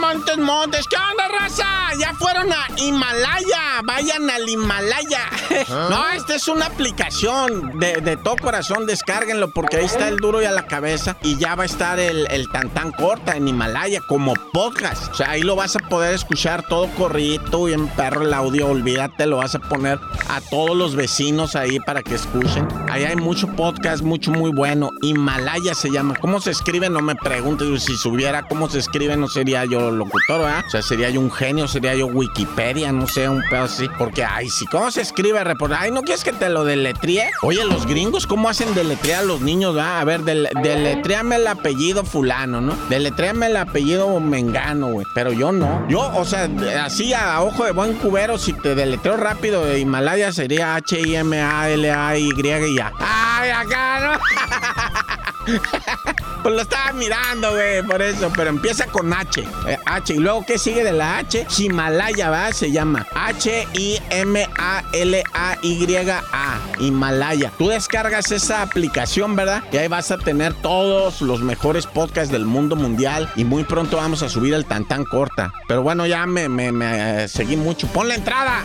Montes, Montes, ¿qué onda, raza? Ya fueron a Himalaya, vayan al Himalaya. no, esta es una aplicación de, de, todo corazón, descárguenlo porque ahí está el duro y a la cabeza y ya va a estar el, el tan tan corta en Himalaya como podcast. O sea, ahí lo vas a poder escuchar todo corrido y en perro el audio, olvídate, lo vas a poner a todos los vecinos ahí para que escuchen. Ahí hay mucho podcast, mucho muy bueno. Himalaya se llama. ¿Cómo se escribe? No me preguntes. Si supiera cómo se escribe, no sería yo locutor, ¿verdad? O sea, sería yo un genio, sería yo Wikipedia, no sé, un pedo así. Porque, ay, si, ¿cómo se escribe? Reportar? Ay, ¿no quieres que te lo deletríe? Oye, los gringos, ¿cómo hacen deletrear a los niños, ¿verdad? A ver, del, deletréame el apellido fulano, ¿no? Deletréame el apellido mengano, güey. Pero yo no. Yo, o sea, así a ojo de buen cubero, si te deletreo rápido de Himalaya sería H-I-M-A-L-A-Y y A. ¡Ay, acá, no! pues lo estaba mirando, güey, por eso. Pero empieza con H. Eh, H. Y luego, ¿qué sigue de la H? Himalaya, ¿va? Se llama H-I-M-A-L-A-Y-A. Himalaya. Tú descargas esa aplicación, ¿verdad? Y ahí vas a tener todos los mejores podcasts del mundo mundial. Y muy pronto vamos a subir el tan tan corta. Pero bueno, ya me, me, me eh, seguí mucho. ¡Pon la entrada!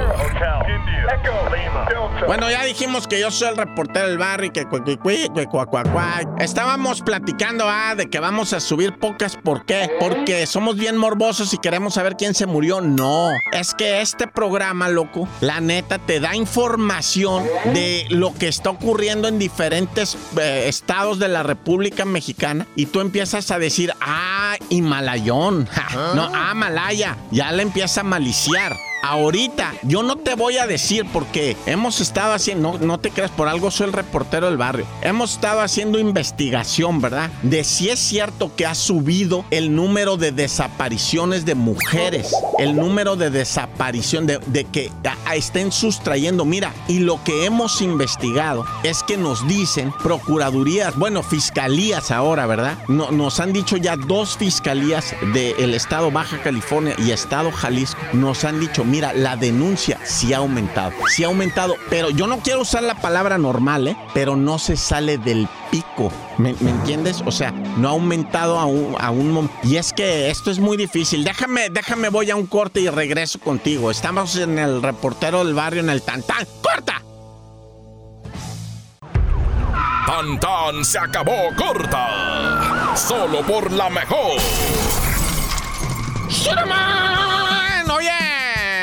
Bueno, ya dijimos que yo soy el reportero del barrio y que Estábamos platicando ah, de que vamos a subir pocas. ¿Por qué? Porque somos bien morbosos y queremos saber quién se murió. No, es que este programa, loco, la neta te da información de lo que está ocurriendo en diferentes eh, estados de la República Mexicana y tú empiezas a decir, ah, Himalayón. No, ah, Malaya. Ya le empieza a maliciar. Ahorita, yo no te voy a decir porque hemos estado haciendo, no, te creas, por algo soy el reportero del barrio. Hemos estado haciendo investigación, ¿verdad? De si es cierto que ha subido el número de desapariciones de mujeres, el número de desaparición, de, de que a, estén sustrayendo. Mira, y lo que hemos investigado es que nos dicen procuradurías, bueno, fiscalías ahora, ¿verdad? No, nos han dicho ya dos fiscalías del estado Baja California y estado Jalisco, nos han dicho, mira, la denuncia sí ha aumentado. Sí ha aumentado, pero yo no quiero usar la palabra normal, ¿eh? Pero no se sale del pico. ¿Me, me entiendes? O sea, no ha aumentado a un, a un... Y es que esto es muy difícil. Déjame, déjame, voy a un corte y regreso contigo. Estamos en el reportero del barrio en el Tantán. ¡Corta! Tan tan se acabó corta. Solo por la mejor. ¡Shurman!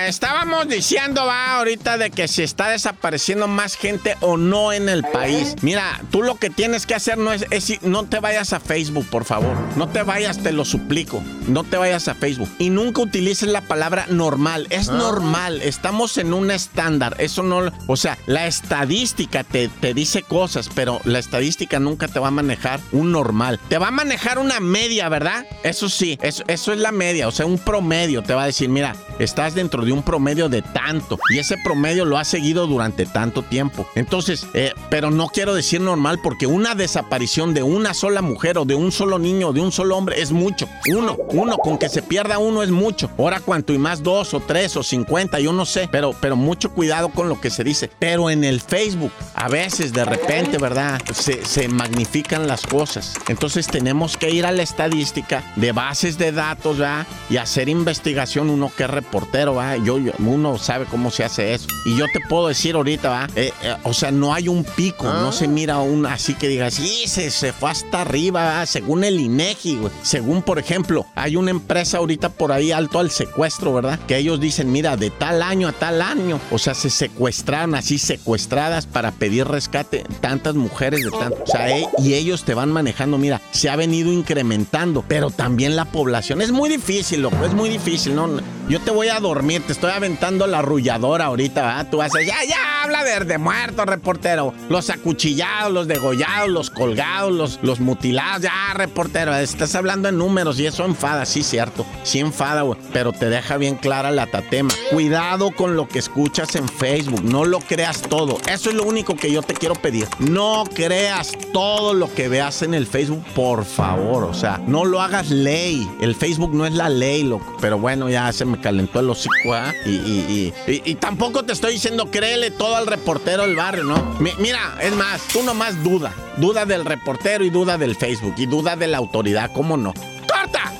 estaba Estábamos diciendo, va, ahorita de que se está desapareciendo más gente o no en el país. Mira, tú lo que tienes que hacer no es, es, no te vayas a Facebook, por favor. No te vayas, te lo suplico. No te vayas a Facebook. Y nunca utilices la palabra normal. Es normal. Estamos en un estándar. Eso no, o sea, la estadística te, te dice cosas, pero la estadística nunca te va a manejar un normal. Te va a manejar una media, ¿verdad? Eso sí, eso, eso es la media. O sea, un promedio te va a decir, mira, estás dentro de un promedio de tanto y ese promedio lo ha seguido durante tanto tiempo. Entonces, eh, pero no quiero decir normal porque una desaparición de una sola mujer o de un solo niño o de un solo hombre es mucho. Uno, uno, con que se pierda uno es mucho. Ahora cuanto y más dos o tres o cincuenta, yo no sé, pero, pero mucho cuidado con lo que se dice. Pero en el Facebook, a veces de repente, ¿verdad? Se, se magnifican las cosas. Entonces tenemos que ir a la estadística de bases de datos, ¿verdad? Y hacer investigación uno que es reportero, ¿va? Yo, yo, uno sabe cómo se hace eso. Y yo te puedo decir ahorita, ¿va? Eh, eh, o sea, no hay un pico, no se mira un así que digas, sí, se, se fue hasta arriba, ¿va? según el INEGI, güey. Según, por ejemplo, hay una empresa ahorita por ahí alto al secuestro, ¿verdad? Que ellos dicen, mira, de tal año a tal año, o sea, se secuestraron así, secuestradas para pedir rescate tantas mujeres de tanto. O sea, eh, y ellos te van manejando, mira, se ha venido incrementando, pero también la población. Es muy difícil, loco, es muy difícil, ¿no? Yo te voy a dormir, te estoy aventando la arrulladora ahorita, ¿verdad? Tú a ya, ya, habla de, de muertos, reportero. Los acuchillados, los degollados, los colgados, los, los mutilados, ya, reportero. Estás hablando en números y eso enfada, sí, cierto. Sí enfada, güey. Pero te deja bien clara la tatema. Cuidado con lo que escuchas en Facebook. No lo creas todo. Eso es lo único que yo te quiero pedir. No creas todo lo que veas en el Facebook, por favor. O sea, no lo hagas ley. El Facebook no es la ley, loco. Pero bueno, ya se me calentó el hocico, ¿ah? Y, y, y, y, tampoco te estoy diciendo créele todo al reportero del barrio, ¿no? mira, es más, tú nomás duda. Duda del reportero y duda del Facebook y duda de la autoridad, ¿cómo no? ¡Corta!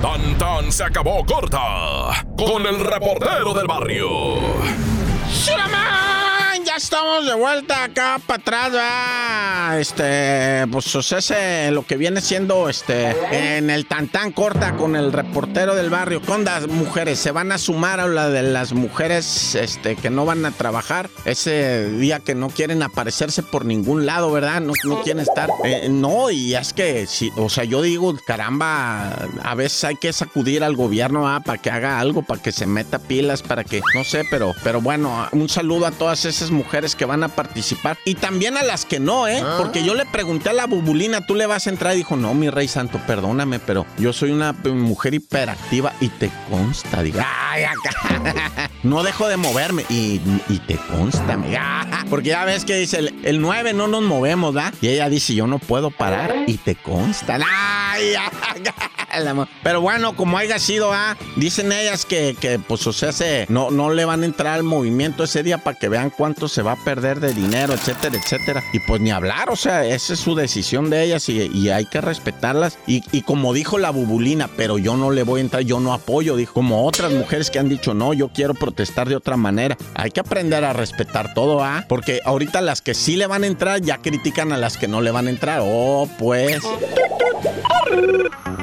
Tan tan se acabó corta con el reportero del barrio. ¡Shurama! Estamos de vuelta acá para atrás, ¿verdad? Este, pues o sea, lo que viene siendo este en el tantán corta con el reportero del barrio. Con las mujeres se van a sumar a la de las mujeres este que no van a trabajar ese día que no quieren aparecerse por ningún lado, ¿verdad? No, quieren estar. Eh, no, y es que sí, o sea, yo digo, caramba, a veces hay que sacudir al gobierno para que haga algo, para que se meta pilas, para que, no sé, pero, pero bueno, un saludo a todas esas mujeres mujeres que van a participar y también a las que no, ¿eh? Ah. Porque yo le pregunté a la bubulina, ¿tú le vas a entrar? Y dijo, no, mi rey santo, perdóname, pero yo soy una mujer hiperactiva y te consta. Diga, ay, acá. no dejo de moverme y, te consta, amiga. Porque ya ves que dice, el, 9 no nos movemos, ¿verdad? Y ella dice, yo no puedo parar y te consta. Ay, pero bueno, como haya sido, ¿ah? dicen ellas que, que, pues, o sea, se, no, no le van a entrar al movimiento ese día para que vean cuánto se va a perder de dinero, etcétera, etcétera. Y pues ni hablar, o sea, esa es su decisión de ellas y, hay que respetarlas. Y, como dijo la bubulina, pero yo no le voy a entrar, yo no apoyo, dijo, como otras mujeres que han dicho, no, yo quiero protestar de otra manera. Hay que aprender a respetar todo, ¿ah? Porque ahorita las que sí le van a entrar ya critican a las que no le van a entrar. Oh, pues.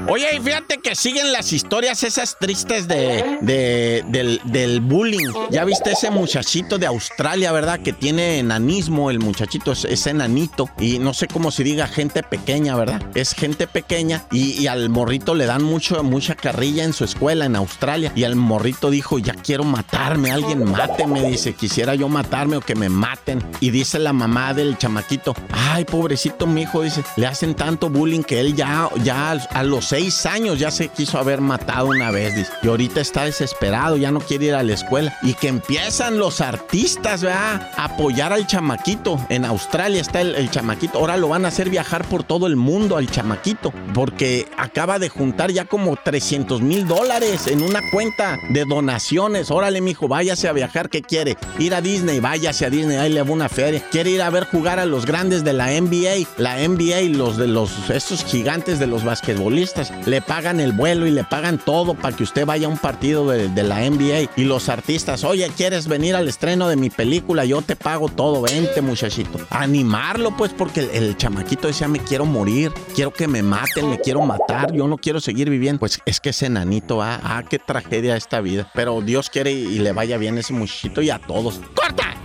Oye, y fíjate que siguen las historias esas tristes de, del, del, bullying. Ya viste ese muchachito de Australia, ¿verdad? Que tiene enanismo, el muchachito es, enanito. Y no sé cómo se diga gente pequeña, ¿verdad? Es gente pequeña y, al morrito le dan mucho, mucha carrilla en su escuela en Australia. Y al morrito dijo, ya quiero matarme, alguien máteme. Dice, quisiera yo matarme o que me maten. Y dice la mamá del chamaquito, ay, pobrecito mi hijo, dice, le hacen tanto bullying que él ya, ya a los seis años ya se quiso haber matado una vez, Y ahorita está desesperado, ya no quiere ir a la escuela. Y que empiezan los artistas, ¿verdad? A apoyar al chamaquito. En Australia está el, chamaquito. Ahora lo van a hacer viajar por todo el mundo al chamaquito. Porque acaba de juntar ya como 300 mil dólares en una cuenta de donaciones. Órale, mijo, váyase a viajar. ¿Qué quiere? Ir a Disney, váyase a Disney. Ahí le va una feria. Quiere ir a ver jugar a los grandes de la NBA. La NBA, los de los, estos gigantes de los basquetbolistas. Le pagan el vuelo y le pagan todo para que usted vaya a un partido de, la NBA. Y los artistas, oye, ¿quieres venir al estreno de mi película? Yo te pago todo, vente muchachito. Animarlo pues porque el, chamaquito decía, me quiero morir, quiero que me maten, me quiero matar, yo no quiero seguir viviendo. Pues es que ese nanito, ah, ah qué tragedia esta vida. Pero Dios quiere y, le vaya bien a ese muchachito y a todos. ¡Corta!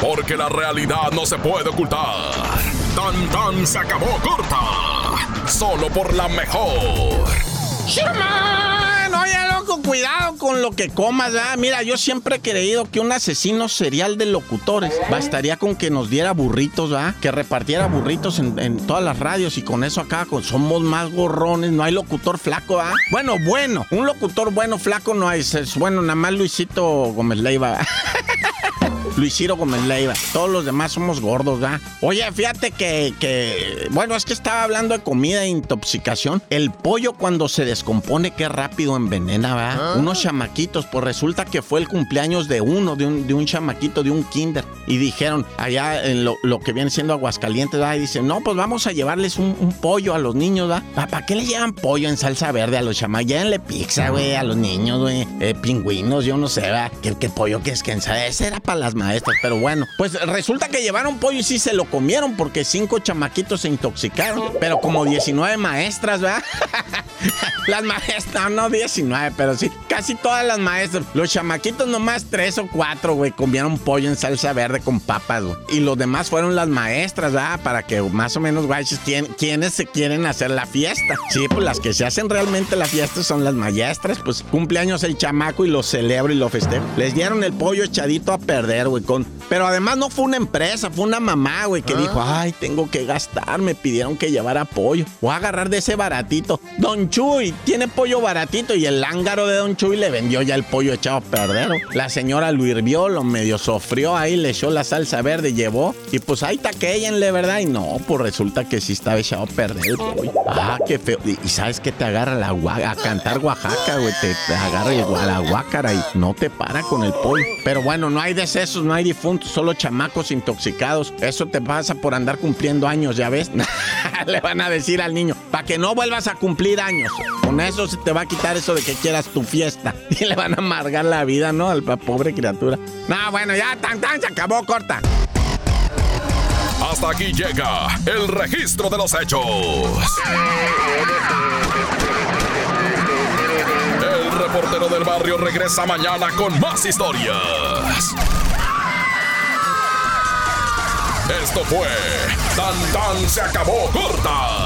Porque la realidad no se puede ocultar. Tan tan se acabó corta. Solo por la mejor. ¡Sherman! Oye, loco, cuidado con lo que comas, ¿verdad? Mira, yo siempre he creído que un asesino serial de locutores bastaría con que nos diera burritos, ¿verdad? Que repartiera burritos en, todas las radios y con eso acá con, somos más gorrones, no hay locutor flaco, ¿verdad? Bueno, bueno, un locutor bueno, flaco no hay. Es, bueno, nada más Luisito Gómez Leiva. Luis Ciro Gómez Leiva. Todos los demás somos gordos, ¿verdad? Oye, fíjate que, que, bueno, es que estaba hablando de comida e intoxicación. El pollo cuando se descompone, qué rápido envenena, ¿verdad? Ah. Unos chamaquitos, pues resulta que fue el cumpleaños de uno, de un, de un chamaquito, de un kinder. Y dijeron, allá en lo, que viene siendo Aguascalientes, ¿verdad? Y dicen, no, pues vamos a llevarles un, pollo a los niños, ¿verdad? ¿Para qué le llevan pollo en salsa verde a los chamaquitos? Llévenle pizza, güey, a los niños, güey. Eh, pingüinos, yo no sé, ¿verdad? ¿Qué, qué pollo que es que Ese era para las maestras. Pero bueno, pues resulta que llevaron pollo y sí se lo comieron porque cinco chamaquitos se intoxicaron. Pero como 19 maestras, ¿verdad? las maestras, no 19, pero sí, casi todas las maestras. Los chamaquitos nomás tres o cuatro, güey, comieron pollo en salsa verde con papas, güey. Y los demás fueron las maestras, ¿verdad? Para que más o menos, güey, quienes se quieren hacer la fiesta. Sí, pues las que se hacen realmente la fiesta son las maestras. Pues cumpleaños el chamaco y lo celebro y lo festejo. Les dieron el pollo echadito a perder, güey, con... Pero además no fue una empresa, fue una mamá, güey, que ah. dijo, ay, tengo que gastar, me pidieron que llevara pollo. Voy a agarrar de ese baratito. Don Chuy, tiene pollo baratito y el lángaro de Don Chuy le vendió ya el pollo echado a perder. La señora lo hirvió, lo medio sofrió ahí, le echó la salsa verde, llevó y pues ahí taquéllenle, ¿verdad? Y no, pues resulta que sí estaba echado a perder el pollo. Ah, qué feo. Y, sabes que te agarra la a cantar Oaxaca, güey, te, agarra el, la guácara y no te para con el pollo. Pero bueno, no hay decesos, no hay difuntos, solo chamacos intoxicados. Eso te pasa por andar cumpliendo años, ¿ya ves? le van a decir al niño, para que no vuelvas a cumplir años. Con eso se te va a quitar eso de que quieras tu fiesta. Y le van a amargar la vida, ¿no? Al pobre criatura. No, bueno, ya, tan, tan, se acabó, corta. Hasta aquí llega el registro de los hechos. El reportero del barrio regresa mañana con más historias. Esto fue Tan Tan se acabó corta